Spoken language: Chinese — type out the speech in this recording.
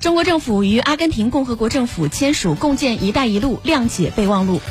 中国政府与阿根廷共和国政府签署共建一带一路谅解备忘录。